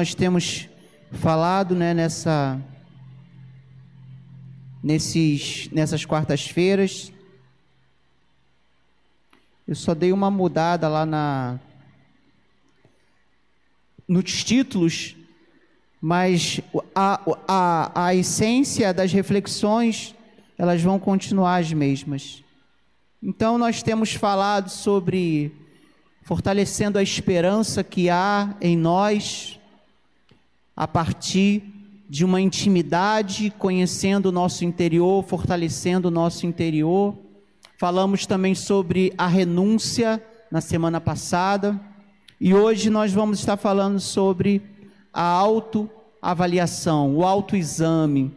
nós temos falado, né, nessa nesses nessas quartas-feiras. Eu só dei uma mudada lá na nos títulos, mas a, a, a essência das reflexões elas vão continuar as mesmas. Então nós temos falado sobre fortalecendo a esperança que há em nós a partir de uma intimidade, conhecendo o nosso interior, fortalecendo o nosso interior. Falamos também sobre a renúncia na semana passada. E hoje nós vamos estar falando sobre a autoavaliação, o autoexame,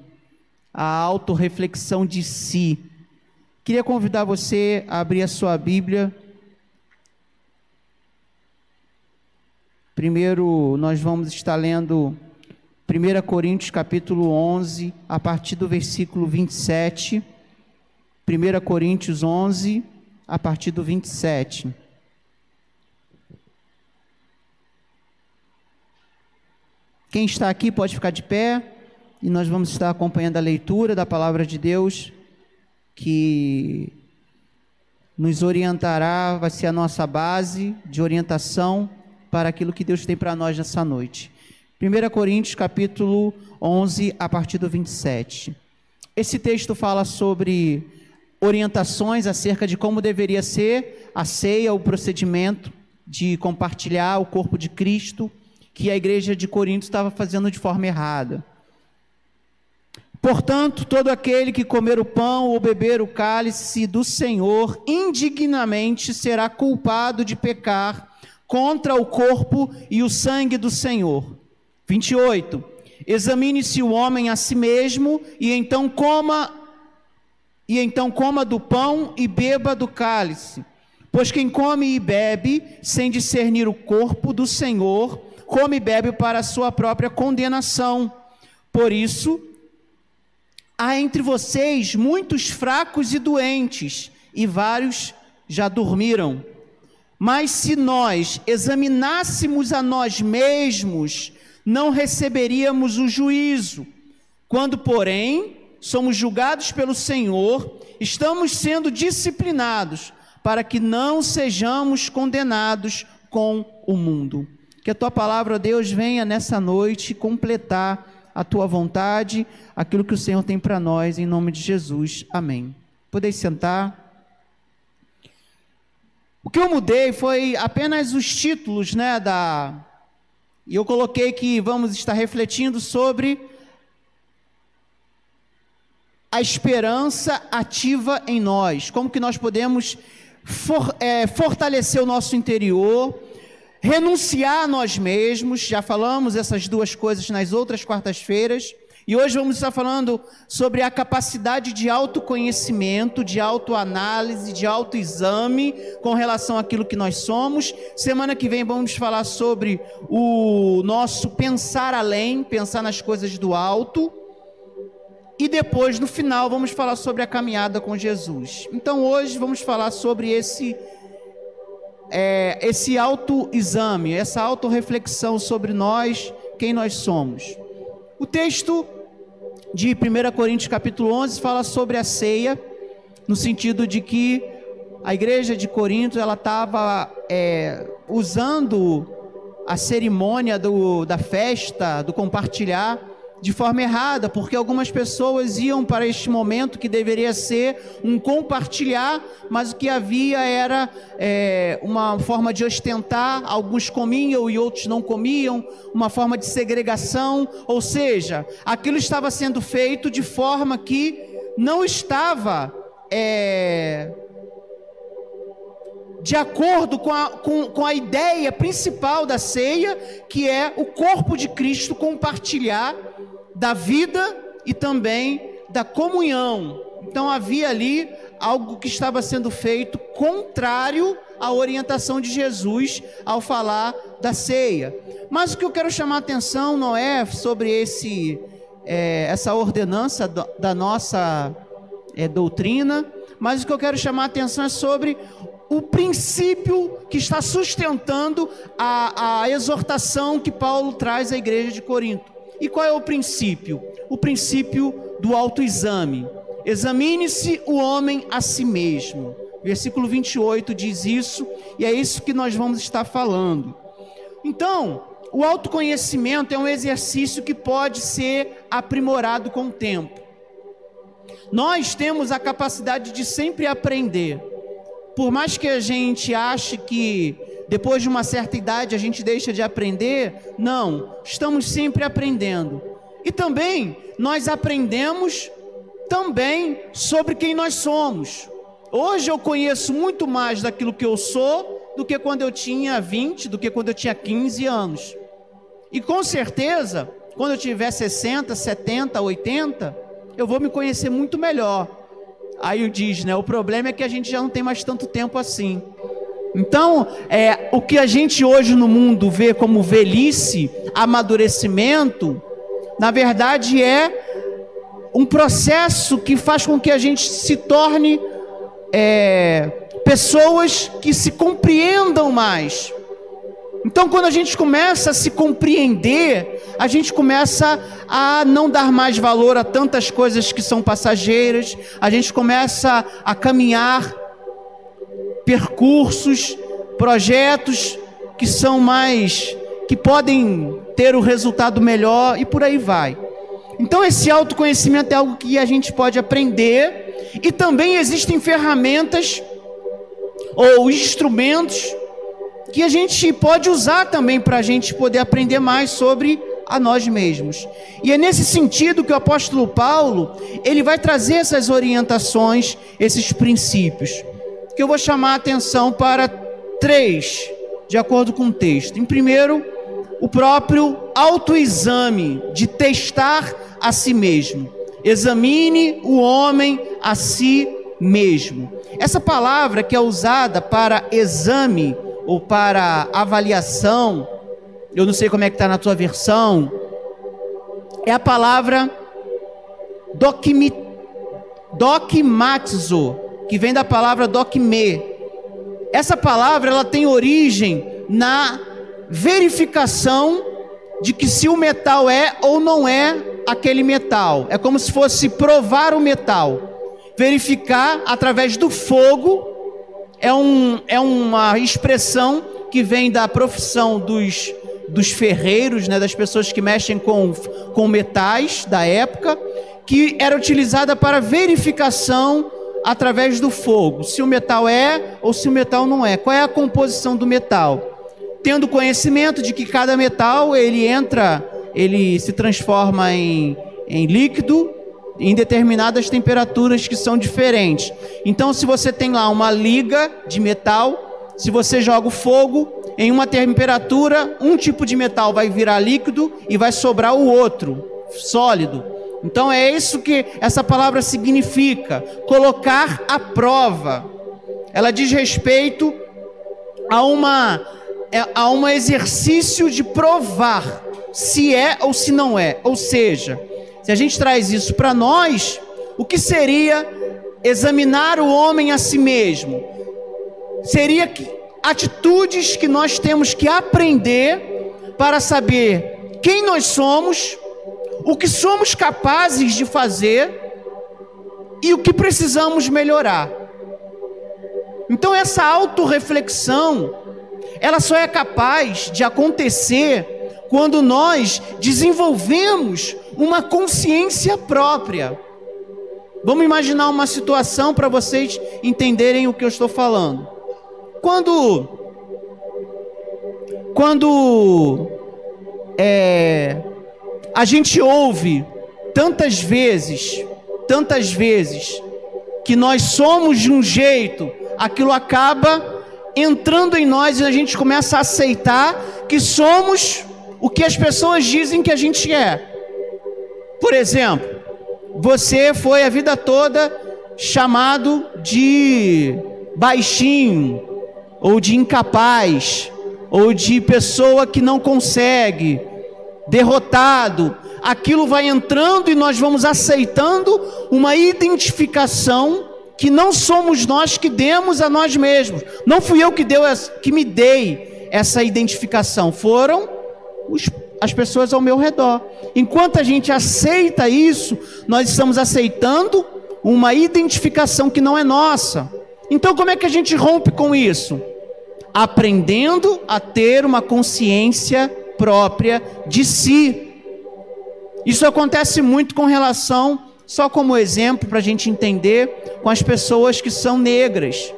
a autorreflexão de si. Queria convidar você a abrir a sua Bíblia. Primeiro, nós vamos estar lendo 1 Coríntios capítulo 11, a partir do versículo 27. 1 Coríntios 11, a partir do 27. Quem está aqui pode ficar de pé e nós vamos estar acompanhando a leitura da palavra de Deus que nos orientará, vai ser a nossa base de orientação para aquilo que Deus tem para nós nessa noite. 1 Coríntios capítulo 11, a partir do 27. Esse texto fala sobre orientações acerca de como deveria ser a ceia, o procedimento de compartilhar o corpo de Cristo, que a igreja de Corinto estava fazendo de forma errada. Portanto, todo aquele que comer o pão ou beber o cálice do Senhor indignamente será culpado de pecar contra o corpo e o sangue do Senhor. 28. Examine-se o homem a si mesmo e então coma e então coma do pão e beba do cálice. Pois quem come e bebe sem discernir o corpo do Senhor, come e bebe para a sua própria condenação. Por isso, há entre vocês muitos fracos e doentes, e vários já dormiram. Mas se nós examinássemos a nós mesmos, não receberíamos o juízo. Quando, porém, somos julgados pelo Senhor, estamos sendo disciplinados para que não sejamos condenados com o mundo. Que a tua palavra, Deus, venha nessa noite completar a tua vontade, aquilo que o Senhor tem para nós, em nome de Jesus. Amém. Podeis sentar. O que eu mudei foi apenas os títulos, né, da e eu coloquei que vamos estar refletindo sobre a esperança ativa em nós, como que nós podemos for, é, fortalecer o nosso interior, renunciar a nós mesmos, já falamos essas duas coisas nas outras quartas-feiras, e hoje vamos estar falando sobre a capacidade de autoconhecimento, de autoanálise, de autoexame com relação àquilo que nós somos. Semana que vem vamos falar sobre o nosso pensar além, pensar nas coisas do alto. E depois, no final, vamos falar sobre a caminhada com Jesus. Então, hoje vamos falar sobre esse é, esse autoexame, essa autorreflexão sobre nós, quem nós somos. O texto de 1 Coríntios capítulo 11 fala sobre a ceia, no sentido de que a igreja de Corinto ela estava é, usando a cerimônia do, da festa, do compartilhar, de forma errada, porque algumas pessoas iam para este momento que deveria ser um compartilhar, mas o que havia era é, uma forma de ostentar, alguns comiam e outros não comiam, uma forma de segregação, ou seja, aquilo estava sendo feito de forma que não estava. É, de acordo com a, com, com a ideia principal da ceia, que é o corpo de Cristo compartilhar da vida e também da comunhão. Então havia ali algo que estava sendo feito contrário à orientação de Jesus ao falar da ceia. Mas o que eu quero chamar a atenção não é sobre esse, é, essa ordenança da nossa é, doutrina, mas o que eu quero chamar a atenção é sobre o princípio que está sustentando a, a exortação que Paulo traz à igreja de Corinto. E qual é o princípio? O princípio do autoexame. Examine-se o homem a si mesmo. Versículo 28 diz isso, e é isso que nós vamos estar falando. Então, o autoconhecimento é um exercício que pode ser aprimorado com o tempo. Nós temos a capacidade de sempre aprender. Por mais que a gente ache que depois de uma certa idade a gente deixa de aprender, não, estamos sempre aprendendo. E também nós aprendemos também sobre quem nós somos. Hoje eu conheço muito mais daquilo que eu sou do que quando eu tinha 20, do que quando eu tinha 15 anos. E com certeza, quando eu tiver 60, 70, 80, eu vou me conhecer muito melhor. Aí diz, né? O problema é que a gente já não tem mais tanto tempo assim. Então, é, o que a gente hoje no mundo vê como velhice, amadurecimento, na verdade é um processo que faz com que a gente se torne é, pessoas que se compreendam mais. Então, quando a gente começa a se compreender, a gente começa a não dar mais valor a tantas coisas que são passageiras, a gente começa a caminhar percursos, projetos que são mais que podem ter o resultado melhor e por aí vai. Então esse autoconhecimento é algo que a gente pode aprender e também existem ferramentas ou instrumentos que a gente pode usar também para a gente poder aprender mais sobre a nós mesmos. E é nesse sentido que o apóstolo Paulo, ele vai trazer essas orientações, esses princípios, que eu vou chamar a atenção para três, de acordo com o texto. Em primeiro, o próprio autoexame de testar a si mesmo. Examine o homem a si mesmo. Essa palavra que é usada para exame ou para avaliação, eu não sei como é que está na tua versão, é a palavra dokmi, dokmatizo, que vem da palavra dokme. Essa palavra ela tem origem na verificação de que se o metal é ou não é aquele metal. É como se fosse provar o metal. Verificar através do fogo é, um, é uma expressão que vem da profissão dos, dos ferreiros, né, das pessoas que mexem com, com metais da época, que era utilizada para verificação através do fogo, se o metal é ou se o metal não é. Qual é a composição do metal? Tendo conhecimento de que cada metal ele entra, ele se transforma em, em líquido em determinadas temperaturas que são diferentes. Então, se você tem lá uma liga de metal, se você joga o fogo em uma temperatura, um tipo de metal vai virar líquido e vai sobrar o outro, sólido. Então é isso que essa palavra significa, colocar à prova. Ela diz respeito a uma é, a um exercício de provar se é ou se não é. Ou seja, se a gente traz isso para nós, o que seria examinar o homem a si mesmo? Seria que, atitudes que nós temos que aprender para saber quem nós somos, o que somos capazes de fazer e o que precisamos melhorar. Então essa autorreflexão, ela só é capaz de acontecer quando nós desenvolvemos uma consciência própria. Vamos imaginar uma situação para vocês entenderem o que eu estou falando. Quando, quando é, a gente ouve tantas vezes, tantas vezes, que nós somos de um jeito, aquilo acaba entrando em nós e a gente começa a aceitar que somos o que as pessoas dizem que a gente é. Por exemplo, você foi a vida toda chamado de baixinho, ou de incapaz, ou de pessoa que não consegue, derrotado. Aquilo vai entrando e nós vamos aceitando uma identificação que não somos nós que demos a nós mesmos. Não fui eu que deu que me dei essa identificação, foram os, as pessoas ao meu redor. Enquanto a gente aceita isso, nós estamos aceitando uma identificação que não é nossa. Então, como é que a gente rompe com isso? Aprendendo a ter uma consciência própria de si. Isso acontece muito com relação, só como exemplo para a gente entender, com as pessoas que são negras.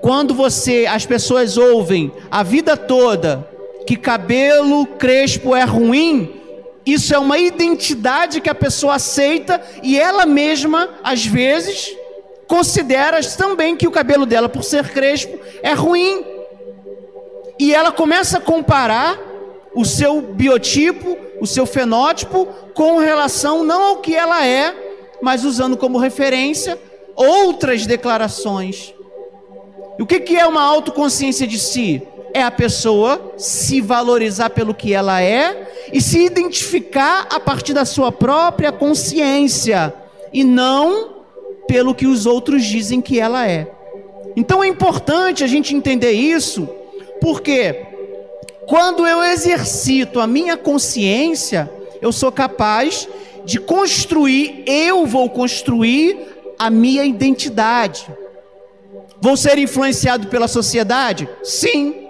Quando você, as pessoas ouvem a vida toda que cabelo crespo é ruim, isso é uma identidade que a pessoa aceita e ela mesma, às vezes, considera também que o cabelo dela, por ser crespo, é ruim. E ela começa a comparar o seu biotipo, o seu fenótipo, com relação não ao que ela é, mas usando como referência outras declarações. E o que, que é uma autoconsciência de si? É a pessoa se valorizar pelo que ela é e se identificar a partir da sua própria consciência e não pelo que os outros dizem que ela é. Então é importante a gente entender isso, porque quando eu exercito a minha consciência, eu sou capaz de construir, eu vou construir a minha identidade. Vou ser influenciado pela sociedade? Sim.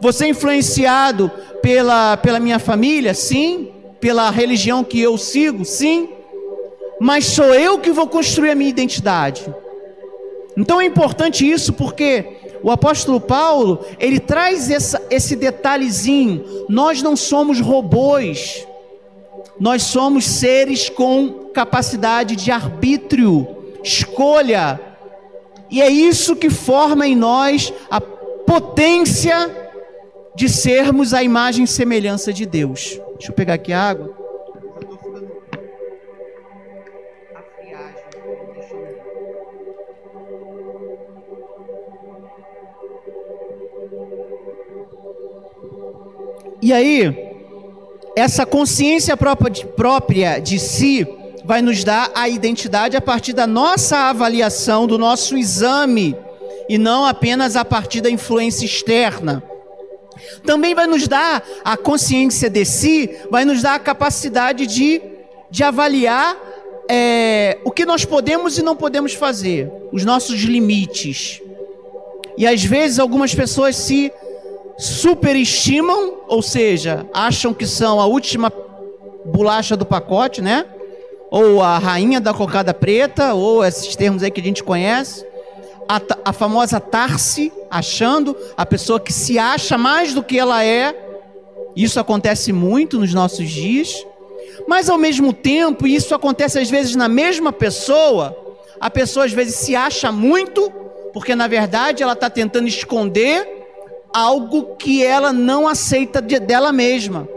Vou ser influenciado pela, pela minha família? Sim. Pela religião que eu sigo? Sim. Mas sou eu que vou construir a minha identidade. Então é importante isso porque o apóstolo Paulo, ele traz essa, esse detalhezinho. Nós não somos robôs. Nós somos seres com capacidade de arbítrio, escolha. E é isso que forma em nós a potência de sermos a imagem e semelhança de Deus. Deixa eu pegar aqui a água. E aí, essa consciência própria de si vai nos dar a identidade a partir da nossa avaliação, do nosso exame, e não apenas a partir da influência externa. Também vai nos dar a consciência de si, vai nos dar a capacidade de, de avaliar é, o que nós podemos e não podemos fazer, os nossos limites. E às vezes algumas pessoas se superestimam, ou seja, acham que são a última bolacha do pacote, né? Ou a rainha da cocada preta, ou esses termos aí que a gente conhece. A, a famosa Tarse, achando, a pessoa que se acha mais do que ela é. Isso acontece muito nos nossos dias. Mas ao mesmo tempo, isso acontece às vezes na mesma pessoa. A pessoa às vezes se acha muito, porque na verdade ela está tentando esconder algo que ela não aceita de, dela mesma.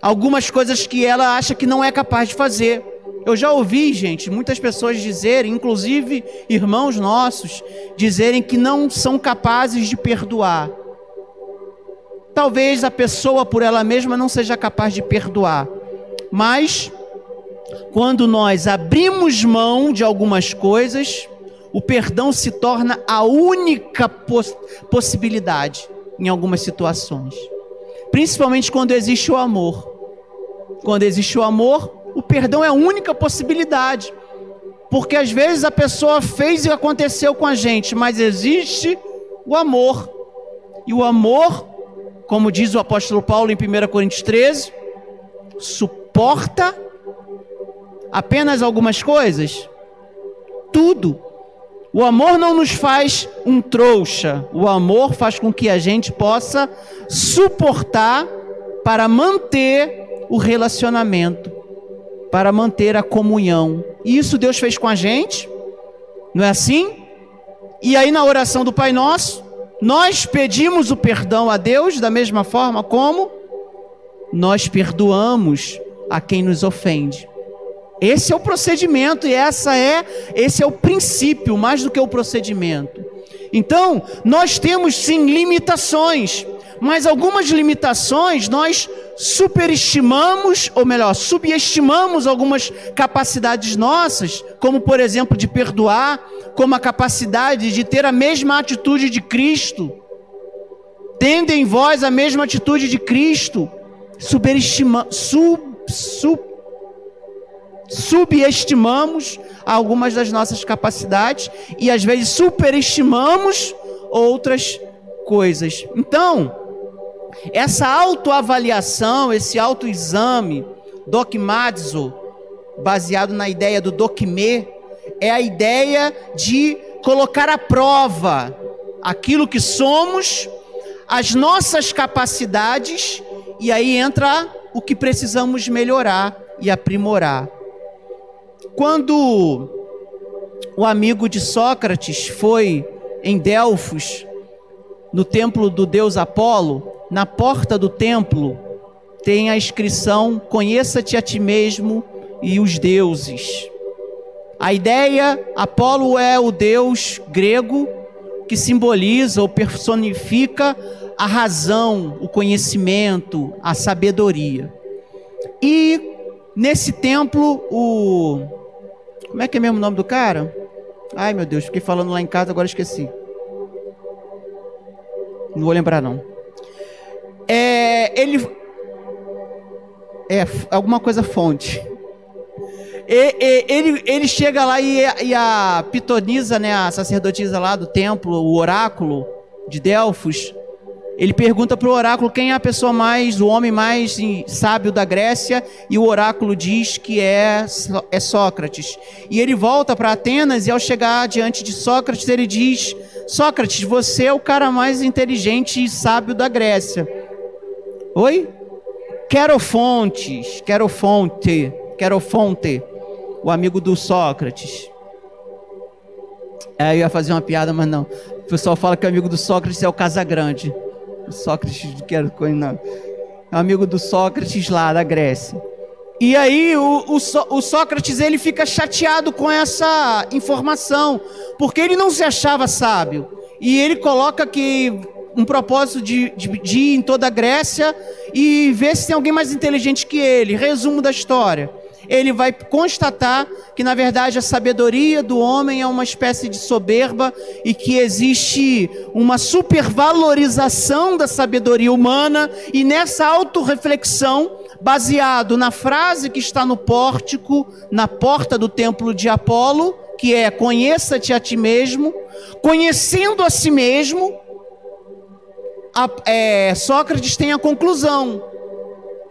Algumas coisas que ela acha que não é capaz de fazer. Eu já ouvi, gente, muitas pessoas dizerem, inclusive irmãos nossos, dizerem que não são capazes de perdoar. Talvez a pessoa por ela mesma não seja capaz de perdoar, mas quando nós abrimos mão de algumas coisas, o perdão se torna a única poss possibilidade em algumas situações. Principalmente quando existe o amor. Quando existe o amor, o perdão é a única possibilidade. Porque às vezes a pessoa fez e aconteceu com a gente, mas existe o amor. E o amor, como diz o apóstolo Paulo em 1 Coríntios 13, suporta apenas algumas coisas? Tudo. O amor não nos faz um trouxa, o amor faz com que a gente possa suportar para manter o relacionamento, para manter a comunhão. E isso Deus fez com a gente, não é assim? E aí na oração do Pai Nosso, nós pedimos o perdão a Deus da mesma forma como nós perdoamos a quem nos ofende. Esse é o procedimento e essa é esse é o princípio mais do que o procedimento. Então, nós temos sim limitações, Mas algumas limitações nós superestimamos, ou melhor, subestimamos algumas capacidades nossas, como por exemplo de perdoar, como a capacidade de ter a mesma atitude de Cristo. Tendo em vós a mesma atitude de Cristo, superestima, sub, sub, subestimamos algumas das nossas capacidades e às vezes superestimamos outras coisas. Então, essa autoavaliação, esse autoexame, dogmatizo, baseado na ideia do dokme, é a ideia de colocar à prova aquilo que somos, as nossas capacidades, e aí entra o que precisamos melhorar e aprimorar. Quando o amigo de Sócrates foi em Delfos, no templo do deus Apolo, na porta do templo tem a inscrição: Conheça-te a ti mesmo e os deuses. A ideia, Apolo é o deus grego que simboliza ou personifica a razão, o conhecimento, a sabedoria. E nesse templo, o. Como é que é mesmo o nome do cara? Ai meu Deus, fiquei falando lá em casa, agora esqueci. Não vou lembrar não. É, ele. É, alguma coisa fonte. E, e, ele, ele chega lá e, e, a pitonisa, né, a sacerdotisa lá do templo, o oráculo de Delfos, ele pergunta para o oráculo quem é a pessoa mais, o homem mais sábio da Grécia, e o oráculo diz que é, é Sócrates. E ele volta para Atenas e ao chegar diante de Sócrates, ele diz: Sócrates, você é o cara mais inteligente e sábio da Grécia. Oi? Querofontes, Querofonte, Querofonte, o amigo do Sócrates. É, eu ia fazer uma piada, mas não. O pessoal fala que o amigo do Sócrates é o Casagrande. Sócrates, quero não. É amigo do Sócrates lá da Grécia. E aí o, o, o, Sócrates ele fica chateado com essa informação, porque ele não se achava sábio. E ele coloca que um propósito de, de, de ir em toda a Grécia e ver se tem alguém mais inteligente que ele. Resumo da história ele vai constatar que, na verdade, a sabedoria do homem é uma espécie de soberba e que existe uma supervalorização da sabedoria humana, e nessa autorreflexão, baseado na frase que está no pórtico, na porta do templo de Apolo, que é: Conheça-te a ti mesmo, conhecendo a si mesmo, a, é, Sócrates tem a conclusão.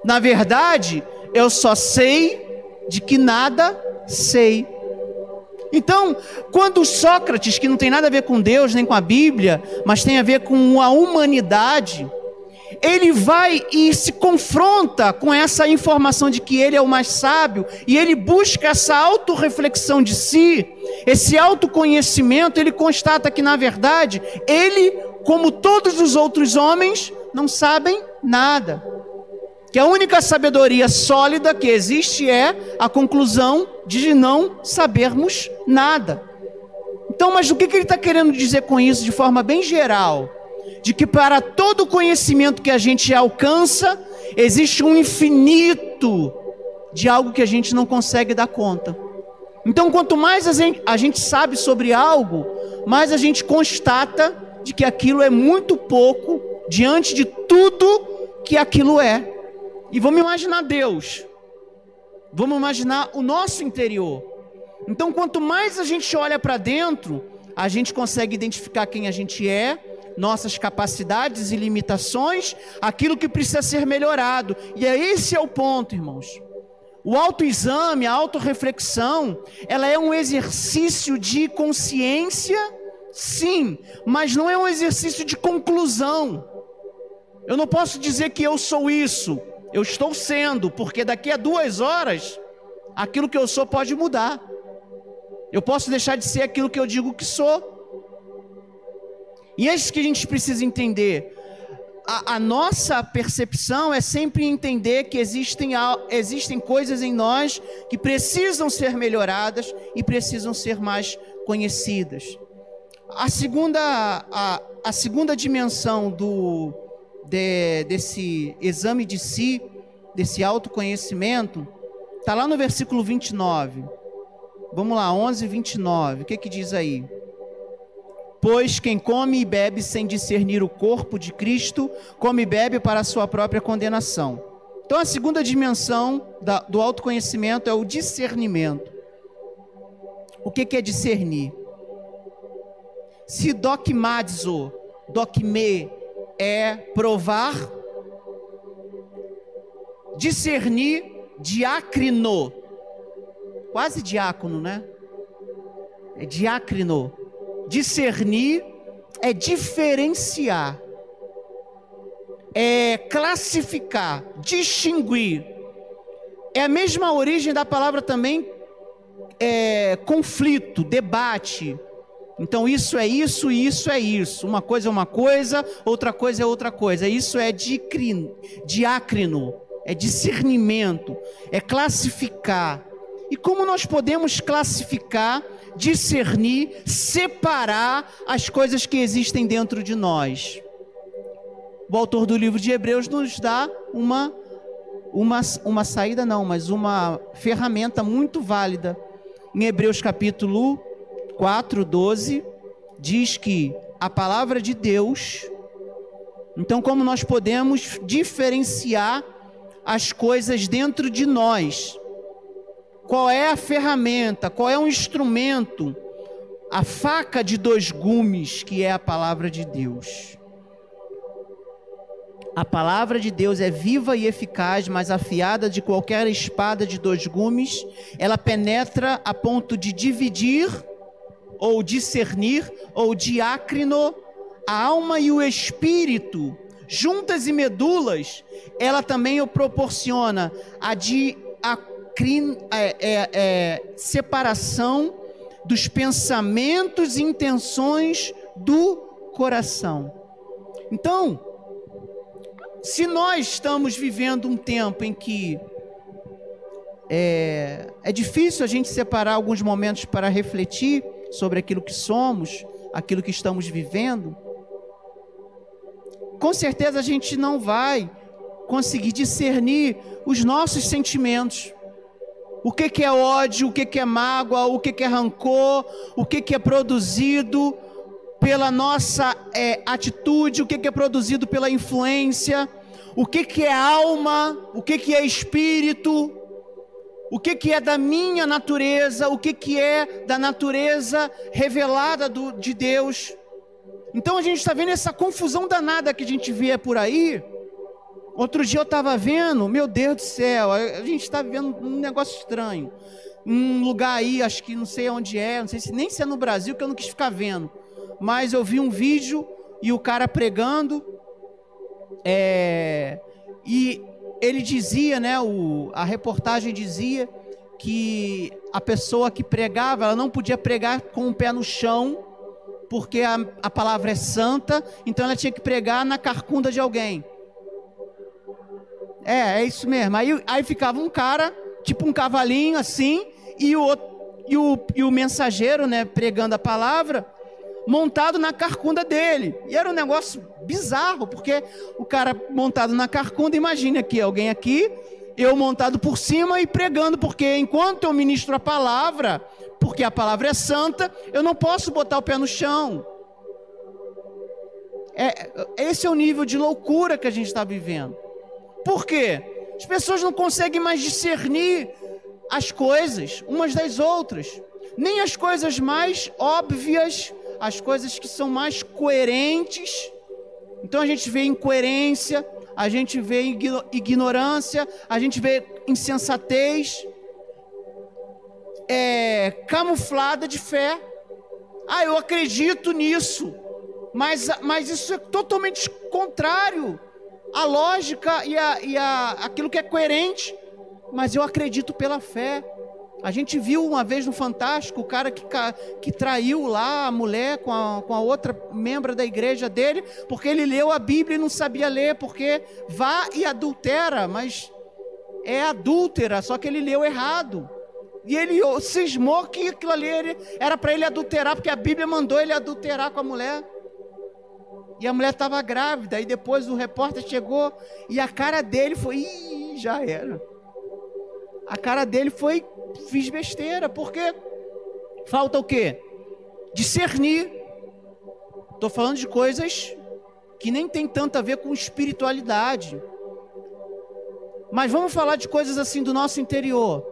Na verdade, eu só sei de que nada sei. Então, quando Sócrates, que não tem nada a ver com Deus nem com a Bíblia, mas tem a ver com a humanidade, ele vai e se confronta com essa informação de que ele é o mais sábio, e ele busca essa autorreflexão de si, esse autoconhecimento, ele constata que, na verdade, ele, como todos os outros homens, não sabem nada que a única sabedoria sólida que existe é a conclusão de não sabermos nada. Então, mas o que, ele está querendo dizer com isso de forma bem geral? De que para todo conhecimento que a gente alcança, existe um infinito de algo que a gente não consegue dar conta. Então, quanto mais a gente, sabe sobre algo, mais a gente constata de que aquilo é muito pouco diante de tudo que aquilo é. E vamos imaginar Deus. Vamos imaginar o nosso interior. Então, quanto mais a gente olha para dentro, a gente consegue identificar quem a gente é, nossas capacidades e limitações, aquilo que precisa ser melhorado. E é esse é o ponto, irmãos. O autoexame, a autorreflexão, ela é um exercício de consciência, sim, mas não é um exercício de conclusão. Eu não posso dizer que eu sou isso, eu estou sendo, porque daqui a duas horas, aquilo que eu sou pode mudar. Eu posso deixar de ser aquilo que eu digo que sou. E é isso que a gente precisa entender. A, a, nossa percepção é sempre entender que existem, existem coisas em nós que precisam ser melhoradas e precisam ser mais conhecidas. A segunda, a, a segunda dimensão do, de, desse exame de si, desse autoconhecimento, está lá no versículo 29. Vamos lá, 11, 29. O que, que diz aí? Pois quem come e bebe sem discernir o corpo de Cristo, come e bebe para a sua própria condenação. Então, a segunda dimensão da, do autoconhecimento é o discernimento. O que, que é discernir? Se dogmazo, dogme, é provar, discernir, diacrino, quase diácono, né? É diacrino. Discernir é diferenciar, é classificar, distinguir. É a mesma origem da palavra também é, conflito, debate. Então isso é isso e isso é isso. Uma coisa é uma coisa, outra coisa é outra coisa. Isso é diácrino, é discernimento, é classificar. E como nós podemos classificar, discernir, separar as coisas que existem dentro de nós? O autor do livro de Hebreus nos dá uma uma, uma saída não, mas uma ferramenta muito válida. Em Hebreus capítulo 4, 12, diz que a palavra de Deus. Então, como nós podemos diferenciar as coisas dentro de nós? Qual é a ferramenta? Qual é o instrumento? A faca de dois gumes, que é a palavra de Deus. A palavra de Deus é viva e eficaz, mais afiada de qualquer espada de dois gumes. Ela penetra a ponto de dividir ou discernir, ou diácrino, a alma e o espírito, juntas e medulas, ela também o proporciona a de a, é, é, é, separação dos pensamentos e intenções do coração. Então, se nós estamos vivendo um tempo em que é, é difícil a gente separar alguns momentos para refletir, sobre aquilo que somos, aquilo que estamos vivendo, com certeza a gente não vai conseguir discernir os nossos sentimentos. O que, que é ódio, o que, que é mágoa, o que, que é rancor, o que, que é produzido pela nossa é, atitude, o que, que é produzido pela influência, o que, que é alma, o que, que é espírito o que, que é da minha natureza, o que, que é da natureza revelada do, de Deus. Então a gente está vendo essa confusão danada que a gente vê por aí. Outro dia eu estava vendo, meu Deus do céu, a gente está vivendo um negócio estranho. Um lugar aí, acho que não sei onde é, não sei se nem se é no Brasil, que eu não quis ficar vendo. Mas eu vi um vídeo e o cara pregando. É, e ele dizia, né, o, a reportagem dizia que a pessoa que pregava, ela não podia pregar com o pé no chão, porque a, a palavra é santa, então ela tinha que pregar na carcunda de alguém. É, é isso mesmo. Aí, aí ficava um cara, tipo um cavalinho assim, e o, e o, e o mensageiro, né, pregando a palavra, montado na carcunda dele. E era um negócio bizarro, porque o cara montado na carcunda, imagine aqui, alguém aqui, eu montado por cima e pregando, porque enquanto eu ministro a palavra, porque a palavra é santa, eu não posso botar o pé no chão. É, esse é o nível de loucura que a gente está vivendo. Por quê? As pessoas não conseguem mais discernir as coisas umas das outras, nem as coisas mais óbvias as coisas que são mais coerentes. Então a gente vê incoerência, a gente vê ignorância, a gente vê insensatez, é, camuflada de fé. Ah, eu acredito nisso, mas, mas isso é totalmente contrário à lógica e, a, e a, aquilo que é coerente. Mas eu acredito pela fé. A gente viu uma vez no Fantástico o cara que, que traiu lá a mulher com a, com a outra membro da igreja dele, porque ele leu a Bíblia e não sabia ler, porque vá e adultera, mas é adúltera, só que ele leu errado. E ele cismou que aquilo ali era para ele adulterar, porque a Bíblia mandou ele adulterar com a mulher. E a mulher estava grávida. E depois o repórter chegou e a cara dele foi. Ih, já era. A cara dele foi. Fiz besteira. Porque falta o quê? Discernir. Estou falando de coisas que nem tem tanto a ver com espiritualidade. Mas vamos falar de coisas assim do nosso interior.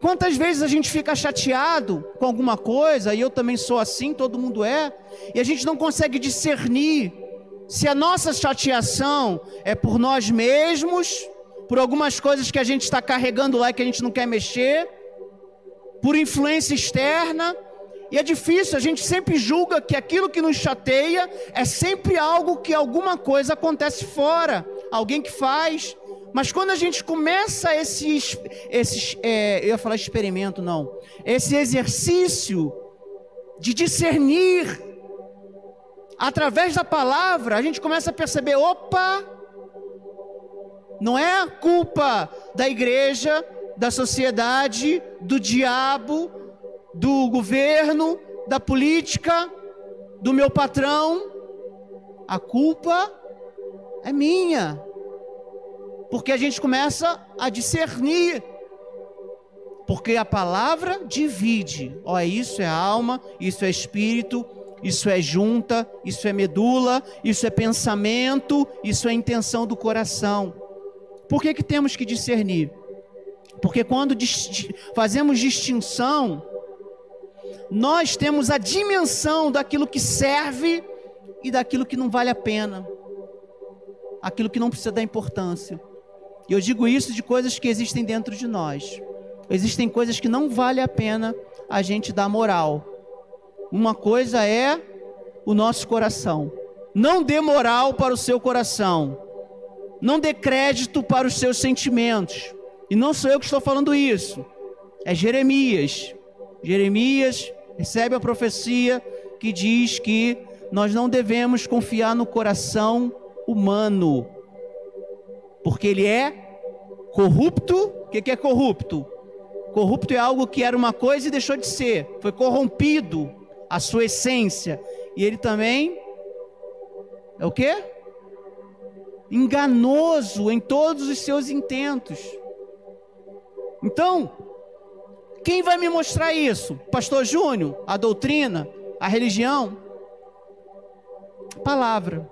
Quantas vezes a gente fica chateado com alguma coisa, e eu também sou assim, todo mundo é, e a gente não consegue discernir se a nossa chateação é por nós mesmos, por algumas coisas que a gente está carregando lá e que a gente não quer mexer, por influência externa, e é difícil, a gente sempre julga que aquilo que nos chateia é sempre algo que alguma coisa acontece fora, alguém que faz, mas quando a gente começa esse, esse é, eu ia falar experimento, não, esse exercício de discernir, através da palavra, a gente começa a perceber: opa, não é culpa da igreja, da sociedade, do diabo, do governo, da política, do meu patrão, a culpa é minha porque a gente começa a discernir. Porque a palavra divide. Ó, isso é alma, isso é espírito, isso é junta, isso é medula, isso é pensamento, isso é intenção do coração. Por que, que temos que discernir? Porque quando fazemos distinção, nós temos a dimensão daquilo que serve e daquilo que não vale a pena, aquilo que não precisa dar importância. E eu digo isso de coisas que existem dentro de nós. Existem coisas que não vale a pena a gente dar moral. Uma coisa é o nosso coração. Não dê moral para o seu coração. Não dê crédito para os seus sentimentos. E não sou eu que estou falando isso. É Jeremias. Jeremias recebe a profecia que diz que nós não devemos confiar no coração humano, porque ele é corrupto. O que, é corrupto? Corrupto é algo que era uma coisa e deixou de ser, foi corrompido a sua essência. E ele também é o que? Enganoso em todos os seus intentos. Então, quem vai me mostrar isso? Pastor Júnior? A doutrina? A religião? Palavra.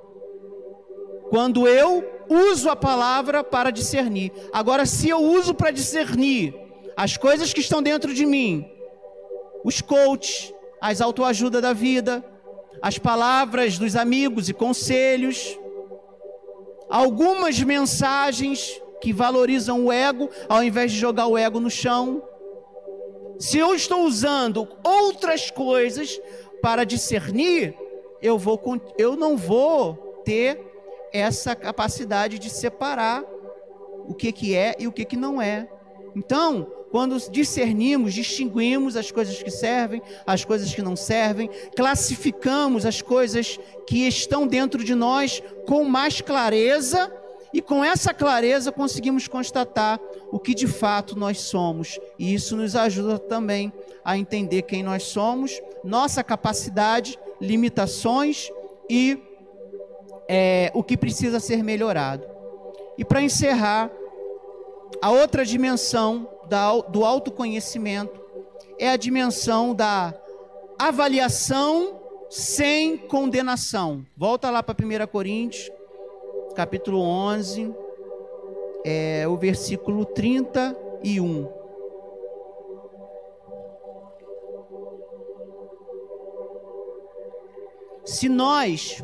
Quando eu uso a palavra para discernir. Agora, se eu uso para discernir as coisas que estão dentro de mim, os coaches, as autoajuda da vida, as palavras dos amigos e conselhos, algumas mensagens que valorizam o ego, ao invés de jogar o ego no chão. Se eu estou usando outras coisas para discernir, eu, vou, eu não vou ter essa capacidade de separar o que, que é e o que, que não é. Então, quando discernimos, distinguimos as coisas que servem, as coisas que não servem, classificamos as coisas que estão dentro de nós com mais clareza, e com essa clareza conseguimos constatar o que de fato nós somos. E isso nos ajuda também a entender quem nós somos, nossa capacidade, limitações e é, o que precisa ser melhorado. E para encerrar, a outra dimensão do autoconhecimento é a dimensão da avaliação sem condenação. Volta lá para 1 Coríntios, capítulo 11, é, o versículo 31. Se nós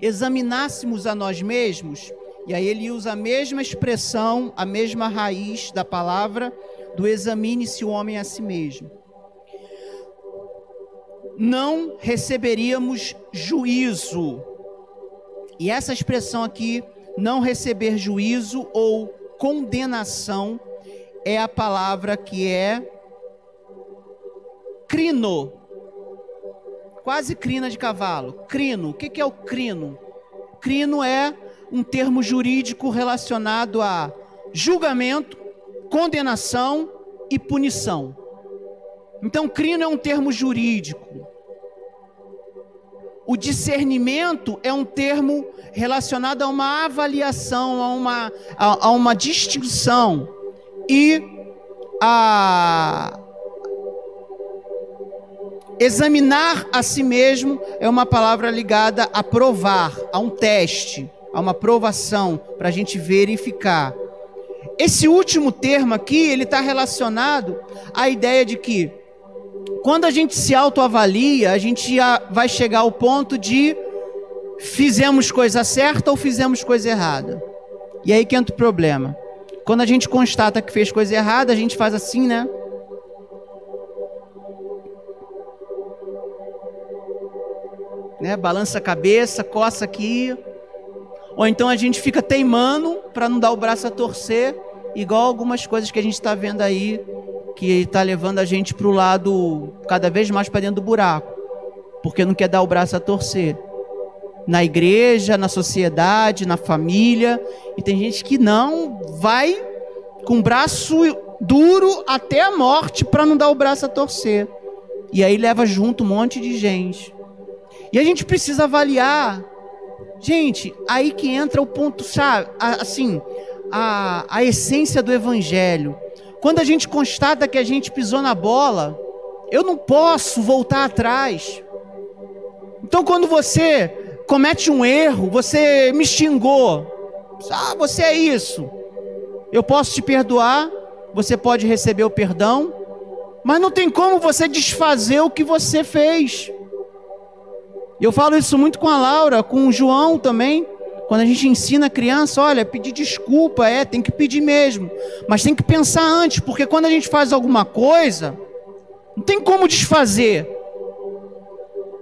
examinássemos a nós mesmos, e aí ele usa a mesma expressão, a mesma raiz da palavra do examine-se o homem a si mesmo. Não receberíamos juízo. E essa expressão aqui, não receber juízo ou condenação, é a palavra que é crino, quase crina de cavalo. Crino, o que é o crino? Crino é um termo jurídico relacionado a julgamento, condenação e punição. Então, crino é um termo jurídico. o discernimento é um termo relacionado a uma avaliação, a uma, a, a uma distinção. E a examinar a si mesmo é uma palavra ligada a provar, a um teste, a uma provação, para a gente verificar. Esse último termo aqui, ele está relacionado à ideia de que quando a gente se autoavalia, a gente vai chegar ao ponto de fizemos coisa certa ou fizemos coisa errada. E aí que entra o problema. Quando a gente constata que fez coisa errada, a gente faz assim, né? né? Balança a cabeça, coça aqui. Ou então a gente fica teimando para não dar o braço a torcer, igual algumas coisas que a gente está vendo aí que está levando a gente para o lado cada vez mais para dentro do buraco, porque não quer dar o braço a torcer. Na igreja, na sociedade, na família, e tem gente que não vai com o braço duro até a morte para não dar o braço a torcer. E aí leva junto um monte de gente. E a gente precisa avaliar. Gente, aí que entra o ponto chave, assim, a, a essência do evangelho. Quando a gente constata que a gente pisou na bola, eu não posso voltar atrás. Então, quando você comete um erro, você me xingou, ah, você é isso. Eu posso te perdoar, você pode receber o perdão, mas não tem como você desfazer o que você fez. Eu falo isso muito com a Laura, com o João também. Quando a gente ensina a criança, olha, pedir desculpa, é, tem que pedir mesmo. Mas tem que pensar antes, porque quando a gente faz alguma coisa, não tem como desfazer.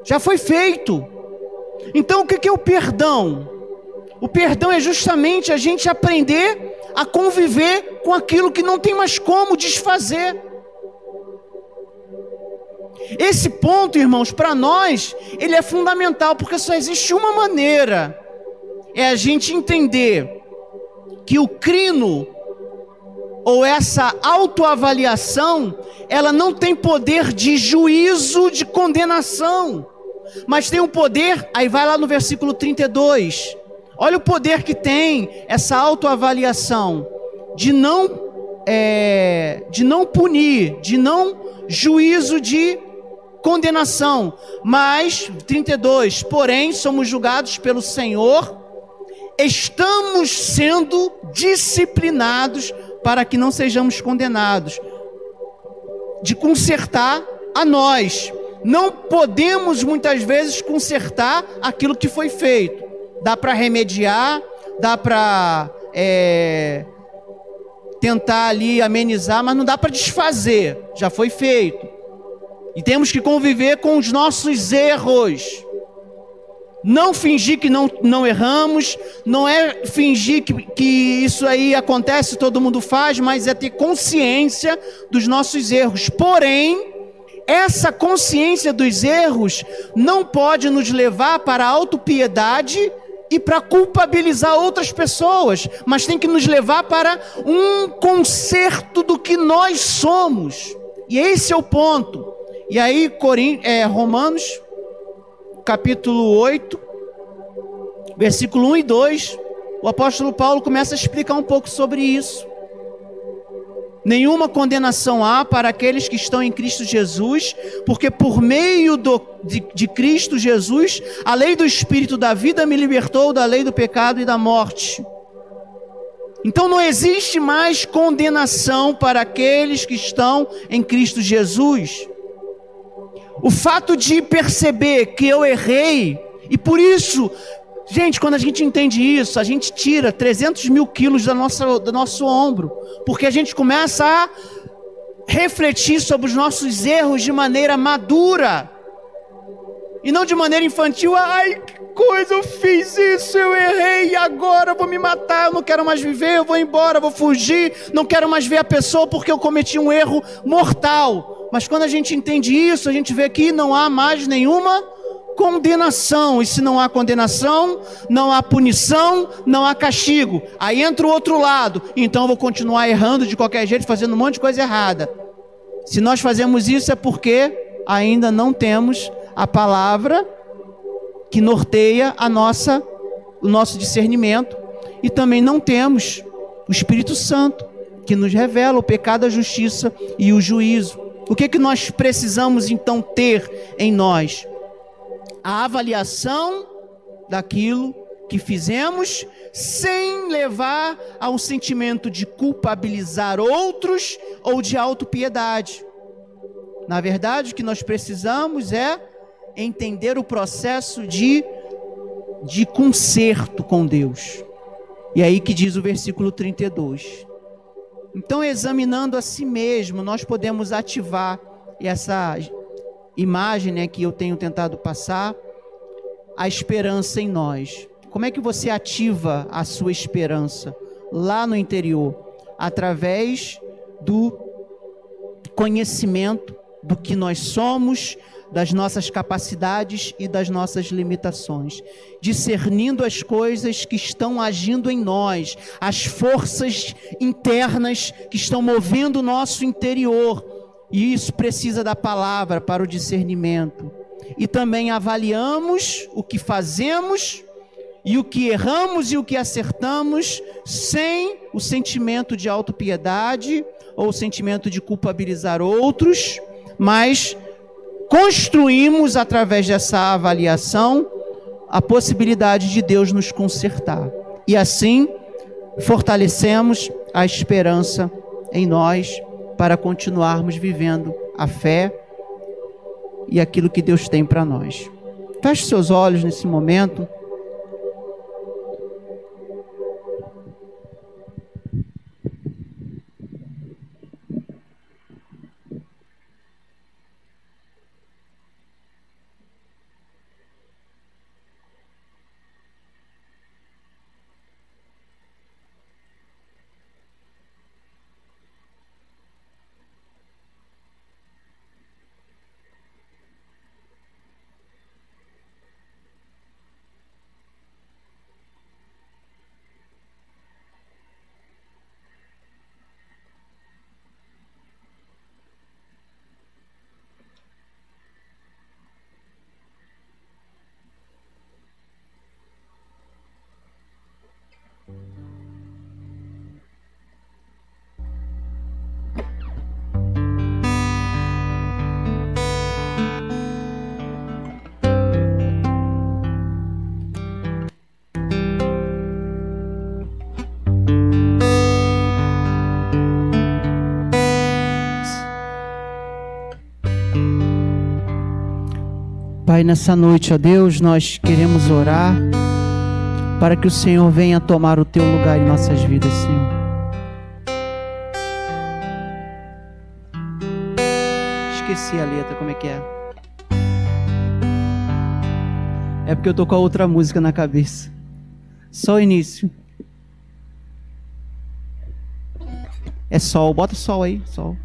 Já foi feito. Então o que é o perdão? O perdão é justamente a gente aprender a conviver com aquilo que não tem mais como desfazer. Esse ponto, irmãos, para nós, ele é fundamental, porque só existe uma maneira é a gente entender que o crino ou essa autoavaliação, ela não tem poder de juízo, de condenação, mas tem um poder, aí vai lá no versículo 32. Olha o poder que tem essa autoavaliação de não é, de não punir, de não juízo de condenação, mas 32, porém somos julgados pelo Senhor estamos sendo disciplinados para que não sejamos condenados. De consertar a nós. Não podemos muitas vezes consertar aquilo que foi feito. Dá para remediar, dá para é, tentar ali amenizar, mas não dá para desfazer. Já foi feito. E temos que conviver com os nossos erros. Não fingir que não, não erramos, não é fingir que, que isso aí acontece, todo mundo faz, mas é ter consciência dos nossos erros. Porém, essa consciência dos erros não pode nos levar para a autopiedade e para culpabilizar outras pessoas, mas tem que nos levar para um conserto do que nós somos. E esse é o ponto. E aí, Corim, é, Romanos capítulo 8, versículo 1 e 2, o apóstolo Paulo começa a explicar um pouco sobre isso. Nenhuma condenação há para aqueles que estão em Cristo Jesus, porque por meio do, de, de Cristo Jesus, a lei do Espírito da vida me libertou da lei do pecado e da morte. Então não existe mais condenação para aqueles que estão em Cristo Jesus. O fato de perceber que eu errei, e por isso, gente, quando a gente entende isso, a gente tira 300 mil quilos da nossa, do nosso ombro, porque a gente começa a refletir sobre os nossos erros de maneira madura, e não de maneira infantil. Ai, que coisa, eu fiz isso, eu errei, agora eu vou me matar, eu não quero mais viver, eu vou embora, eu vou fugir, não quero mais ver a pessoa porque eu cometi um erro mortal. Mas quando a gente entende isso, a gente vê que não há mais nenhuma condenação. E se não há condenação, não há punição, não há castigo. Aí entra o outro lado. Então eu vou continuar errando de qualquer jeito, fazendo um monte de coisa errada. Se nós fazemos isso é porque ainda não temos a palavra que norteia a nossa o nosso discernimento e também não temos o Espírito Santo que nos revela o pecado, a justiça e o juízo. O que que nós precisamos então ter em nós? A avaliação daquilo que fizemos sem levar a um sentimento de culpabilizar outros ou de autopiedade. Na verdade, o que nós precisamos é entender o processo de, de conserto com Deus. E é aí que diz o versículo 32. Então, examinando a si mesmo, nós podemos ativar essa imagem né, que eu tenho tentado passar, a esperança em nós. Como é que você ativa a sua esperança lá no interior? Através do conhecimento do que nós somos, das nossas capacidades e das nossas limitações, discernindo as coisas que estão agindo em nós, as forças internas que estão movendo o nosso interior. E isso precisa da palavra para o discernimento. E também avaliamos o que fazemos e o que erramos e o que acertamos sem o sentimento de autopiedade ou o sentimento de culpabilizar outros, mas construímos através dessa avaliação a possibilidade de Deus nos consertar. E assim fortalecemos a esperança em nós para continuarmos vivendo a fé e aquilo que Deus tem para nós. Feche seus olhos nesse momento. Pai, nessa noite, ó Deus, nós queremos orar para que o Senhor venha tomar o teu lugar em nossas vidas, Senhor. Esqueci a letra, como é que é? É porque eu tô com a outra música na cabeça. Só o início. É sol, bota sol aí, sol.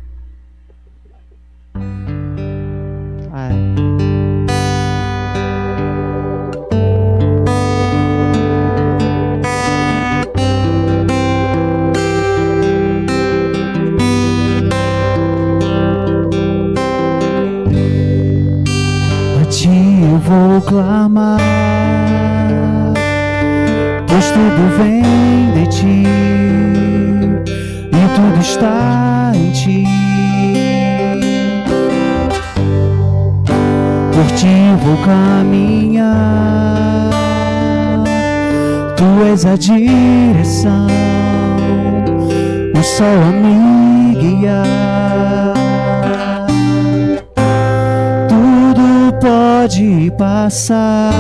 Vou clamar, pois tudo vem de ti e tudo está em ti. Por ti vou caminhar, tu és a direção, o sol a me guiar. Pode passar.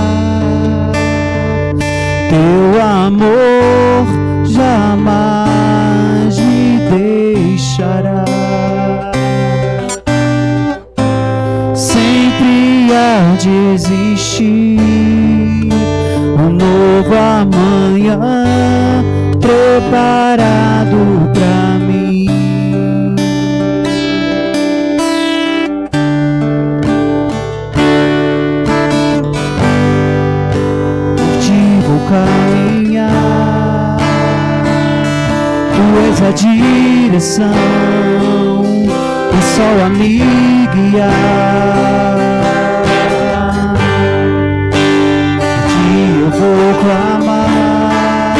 Teu amor jamais me deixará. Sempre há de existir um novo amanhã preparado és a direção, o sol a me guiar. vou clamar,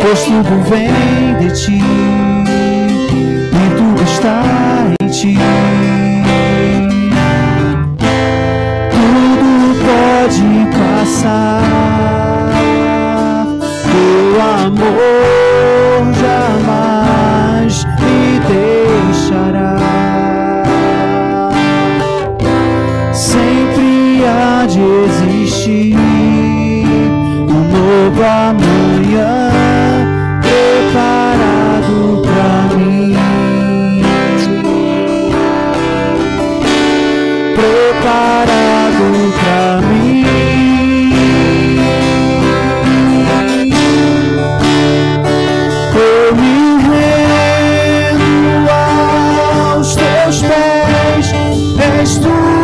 pois tudo vem de ti e tudo está em ti. Tudo pode passar, és tudo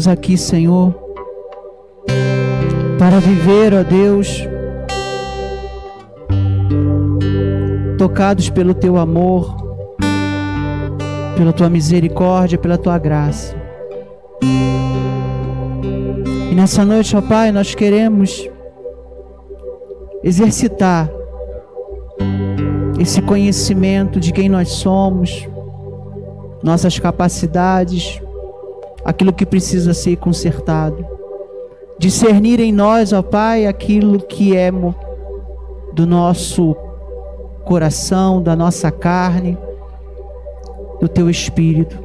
estamos aqui, Senhor, para viver, ó Deus, tocados pelo teu amor, pela tua misericórdia, pela tua graça. E nessa noite, ó Pai, nós queremos exercitar esse conhecimento de quem nós somos, nossas capacidades, aquilo que precisa ser consertado. Discernir em nós, ó Pai, aquilo que é do nosso coração, da nossa carne, do teu espírito.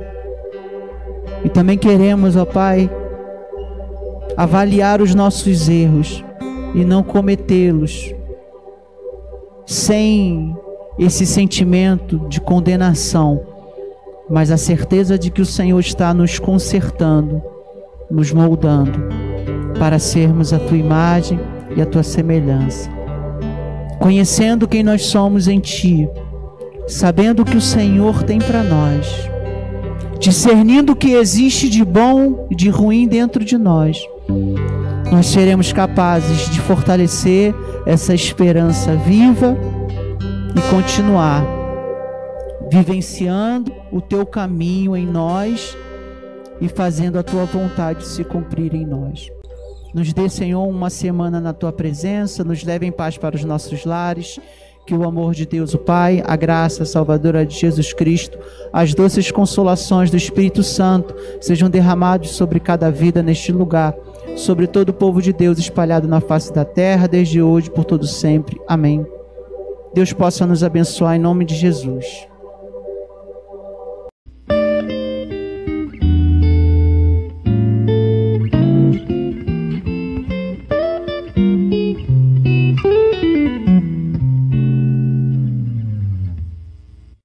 E também queremos, ó Pai, avaliar os nossos erros e não cometê-los sem esse sentimento de condenação, mas a certeza de que o Senhor está nos consertando, nos moldando, para sermos a tua imagem e a tua semelhança. Conhecendo quem nós somos em Ti, sabendo o que o Senhor tem para nós, discernindo o que existe de bom e de ruim dentro de nós, nós seremos capazes de fortalecer essa esperança viva e continuar vivenciando o teu caminho em nós e fazendo a tua vontade se cumprir em nós. Nos dê, Senhor, uma semana na tua presença, nos leve em paz para os nossos lares. Que o amor de Deus, o Pai, a graça salvadora de Jesus Cristo, as doces consolações do Espírito Santo sejam derramados sobre cada vida neste lugar, sobre todo o povo de Deus espalhado na face da terra, desde hoje por todo sempre. Amém. Deus possa nos abençoar em nome de Jesus.